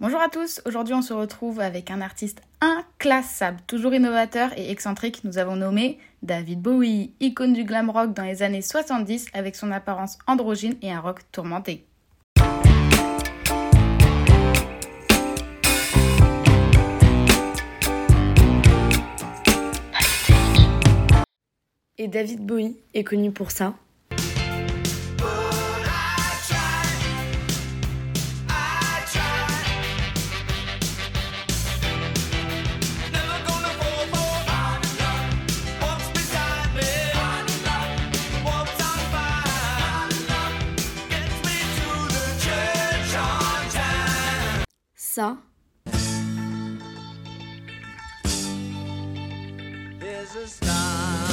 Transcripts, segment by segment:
Bonjour à tous, aujourd'hui on se retrouve avec un artiste inclassable, toujours innovateur et excentrique. Nous avons nommé David Bowie, icône du glam rock dans les années 70 avec son apparence androgyne et un rock tourmenté. Et David Bowie est connu pour ça. Ça, There's a starman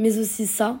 mais aussi ça.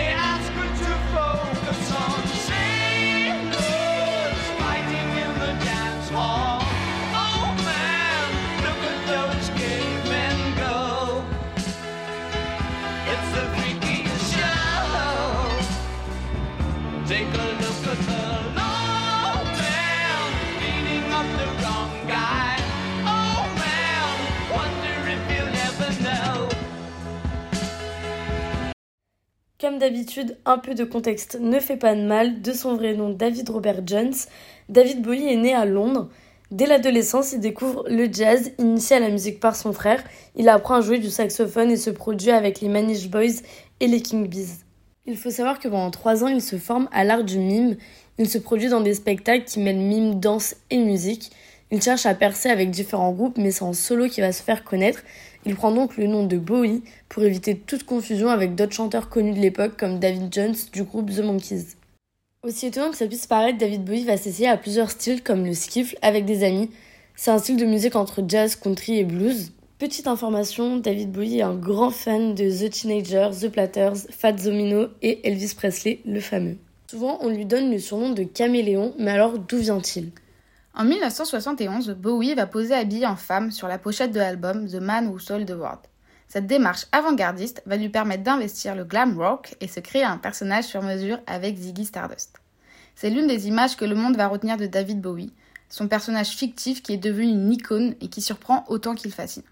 comme d'habitude, un peu de contexte ne fait pas de mal. De son vrai nom David Robert Jones, David Bowie est né à Londres. Dès l'adolescence, il découvre le jazz, initié à la musique par son frère. Il apprend à jouer du saxophone et se produit avec les Manish Boys et les King Bees. Il faut savoir que pendant trois ans, il se forme à l'art du mime. Il se produit dans des spectacles qui mêlent mime, danse et musique. Il cherche à percer avec différents groupes, mais c'est en solo qu'il va se faire connaître. Il prend donc le nom de Bowie pour éviter toute confusion avec d'autres chanteurs connus de l'époque comme David Jones du groupe The Monkees. Aussi étonnant que ça puisse paraître, David Bowie va s'essayer à plusieurs styles comme le skiffle avec des amis. C'est un style de musique entre jazz, country et blues. Petite information, David Bowie est un grand fan de The Teenagers, The Platters, Fats Domino et Elvis Presley, le fameux. Souvent, on lui donne le surnom de caméléon, mais alors d'où vient-il? En 1971, Bowie va poser habillé en femme sur la pochette de l'album The Man Who Sold the World. Cette démarche avant-gardiste va lui permettre d'investir le glam rock et se créer un personnage sur mesure avec Ziggy Stardust. C'est l'une des images que le monde va retenir de David Bowie, son personnage fictif qui est devenu une icône et qui surprend autant qu'il fascine.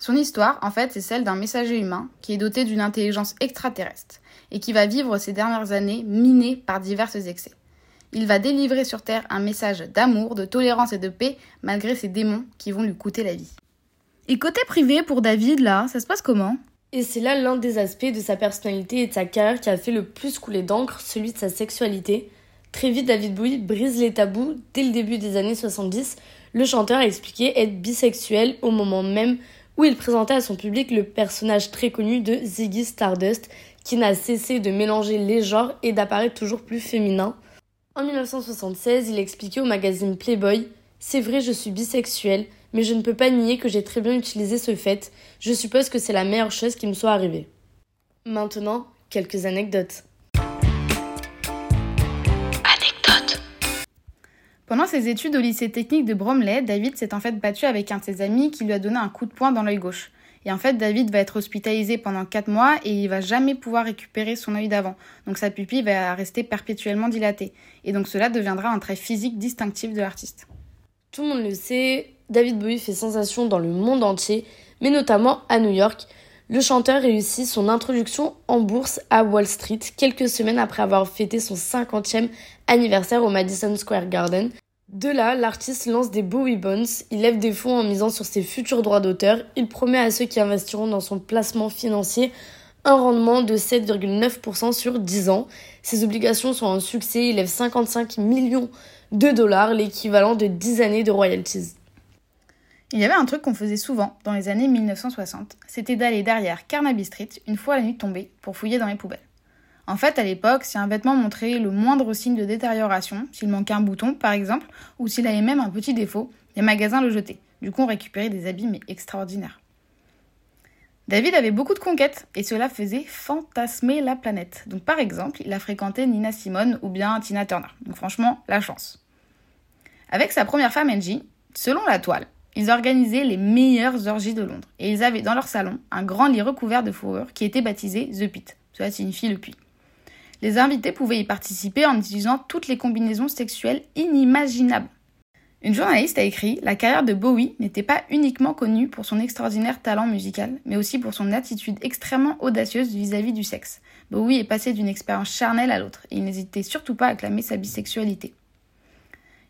Son histoire, en fait, c'est celle d'un messager humain qui est doté d'une intelligence extraterrestre et qui va vivre ces dernières années miné par divers excès. Il va délivrer sur Terre un message d'amour, de tolérance et de paix malgré ces démons qui vont lui coûter la vie. Et côté privé pour David, là, ça se passe comment? Et c'est là l'un des aspects de sa personnalité et de sa carrière qui a fait le plus couler d'encre, celui de sa sexualité. Très vite, David Bowie brise les tabous. Dès le début des années 70, le chanteur a expliqué être bisexuel au moment même où il présentait à son public le personnage très connu de Ziggy Stardust, qui n'a cessé de mélanger les genres et d'apparaître toujours plus féminin. En 1976, il expliquait au magazine Playboy C'est vrai, je suis bisexuel, mais je ne peux pas nier que j'ai très bien utilisé ce fait. Je suppose que c'est la meilleure chose qui me soit arrivée. Maintenant, quelques anecdotes. Pendant ses études au lycée technique de Bromley, David s'est en fait battu avec un de ses amis qui lui a donné un coup de poing dans l'œil gauche. Et en fait, David va être hospitalisé pendant 4 mois et il va jamais pouvoir récupérer son œil d'avant. Donc sa pupille va rester perpétuellement dilatée. Et donc cela deviendra un trait physique distinctif de l'artiste. Tout le monde le sait, David Bowie fait sensation dans le monde entier, mais notamment à New York. Le chanteur réussit son introduction en bourse à Wall Street quelques semaines après avoir fêté son 50e anniversaire au Madison Square Garden. De là, l'artiste lance des Bowie Bonds, il lève des fonds en misant sur ses futurs droits d'auteur, il promet à ceux qui investiront dans son placement financier un rendement de 7,9% sur 10 ans. Ses obligations sont un succès, il lève 55 millions de dollars, l'équivalent de 10 années de royalties. Il y avait un truc qu'on faisait souvent dans les années 1960, c'était d'aller derrière Carnaby Street une fois la nuit tombée pour fouiller dans les poubelles. En fait, à l'époque, si un vêtement montrait le moindre signe de détérioration, s'il manquait un bouton par exemple, ou s'il avait même un petit défaut, les magasins le jetaient. Du coup, on récupérait des habits extraordinaires. David avait beaucoup de conquêtes et cela faisait fantasmer la planète. Donc par exemple, il a fréquenté Nina Simone ou bien Tina Turner. Donc franchement, la chance. Avec sa première femme Angie, selon la toile, ils organisaient les meilleures orgies de Londres et ils avaient dans leur salon un grand lit recouvert de fourrure qui était baptisé The Pit. Cela signifie le puits. Les invités pouvaient y participer en utilisant toutes les combinaisons sexuelles inimaginables. Une journaliste a écrit La carrière de Bowie n'était pas uniquement connue pour son extraordinaire talent musical, mais aussi pour son attitude extrêmement audacieuse vis-à-vis du sexe. Bowie est passé d'une expérience charnelle à l'autre, et il n'hésitait surtout pas à clamer sa bisexualité.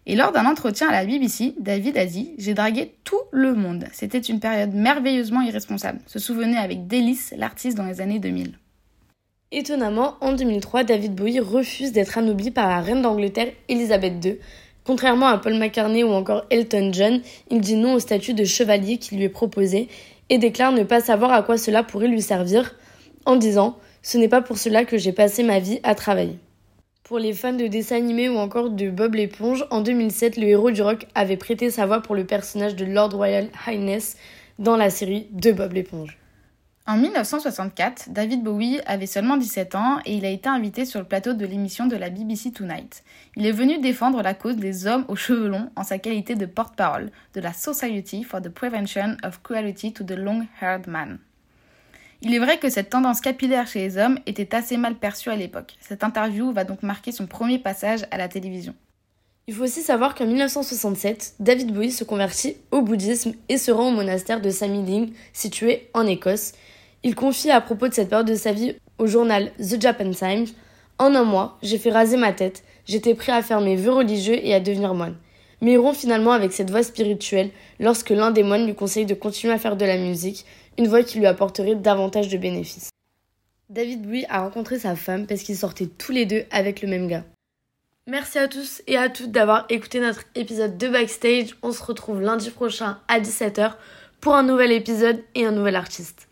Et lors d'un entretien à la BBC, David a dit J'ai dragué tout le monde. C'était une période merveilleusement irresponsable, se souvenait avec délice l'artiste dans les années 2000. Étonnamment, en 2003, David Bowie refuse d'être anobli par la reine d'Angleterre Elisabeth II. Contrairement à Paul McCartney ou encore Elton John, il dit non au statut de chevalier qui lui est proposé et déclare ne pas savoir à quoi cela pourrait lui servir, en disant Ce n'est pas pour cela que j'ai passé ma vie à travailler. Pour les fans de dessins animés ou encore de Bob l'éponge, en 2007, le héros du rock avait prêté sa voix pour le personnage de Lord Royal Highness dans la série de Bob l'éponge. En 1964, David Bowie avait seulement 17 ans et il a été invité sur le plateau de l'émission de la BBC Tonight. Il est venu défendre la cause des hommes aux cheveux longs en sa qualité de porte-parole de la Society for the Prevention of Cruelty to the Long-Haired Man. Il est vrai que cette tendance capillaire chez les hommes était assez mal perçue à l'époque. Cette interview va donc marquer son premier passage à la télévision. Il faut aussi savoir qu'en 1967, David Bowie se convertit au bouddhisme et se rend au monastère de Samiling, situé en Écosse. Il confie à propos de cette période de sa vie au journal The Japan Times En un mois, j'ai fait raser ma tête, j'étais prêt à faire mes vœux religieux et à devenir moine. Mais il rompt finalement avec cette voix spirituelle lorsque l'un des moines lui conseille de continuer à faire de la musique, une voix qui lui apporterait davantage de bénéfices. David Bowie a rencontré sa femme parce qu'ils sortaient tous les deux avec le même gars. Merci à tous et à toutes d'avoir écouté notre épisode de Backstage. On se retrouve lundi prochain à 17h pour un nouvel épisode et un nouvel artiste.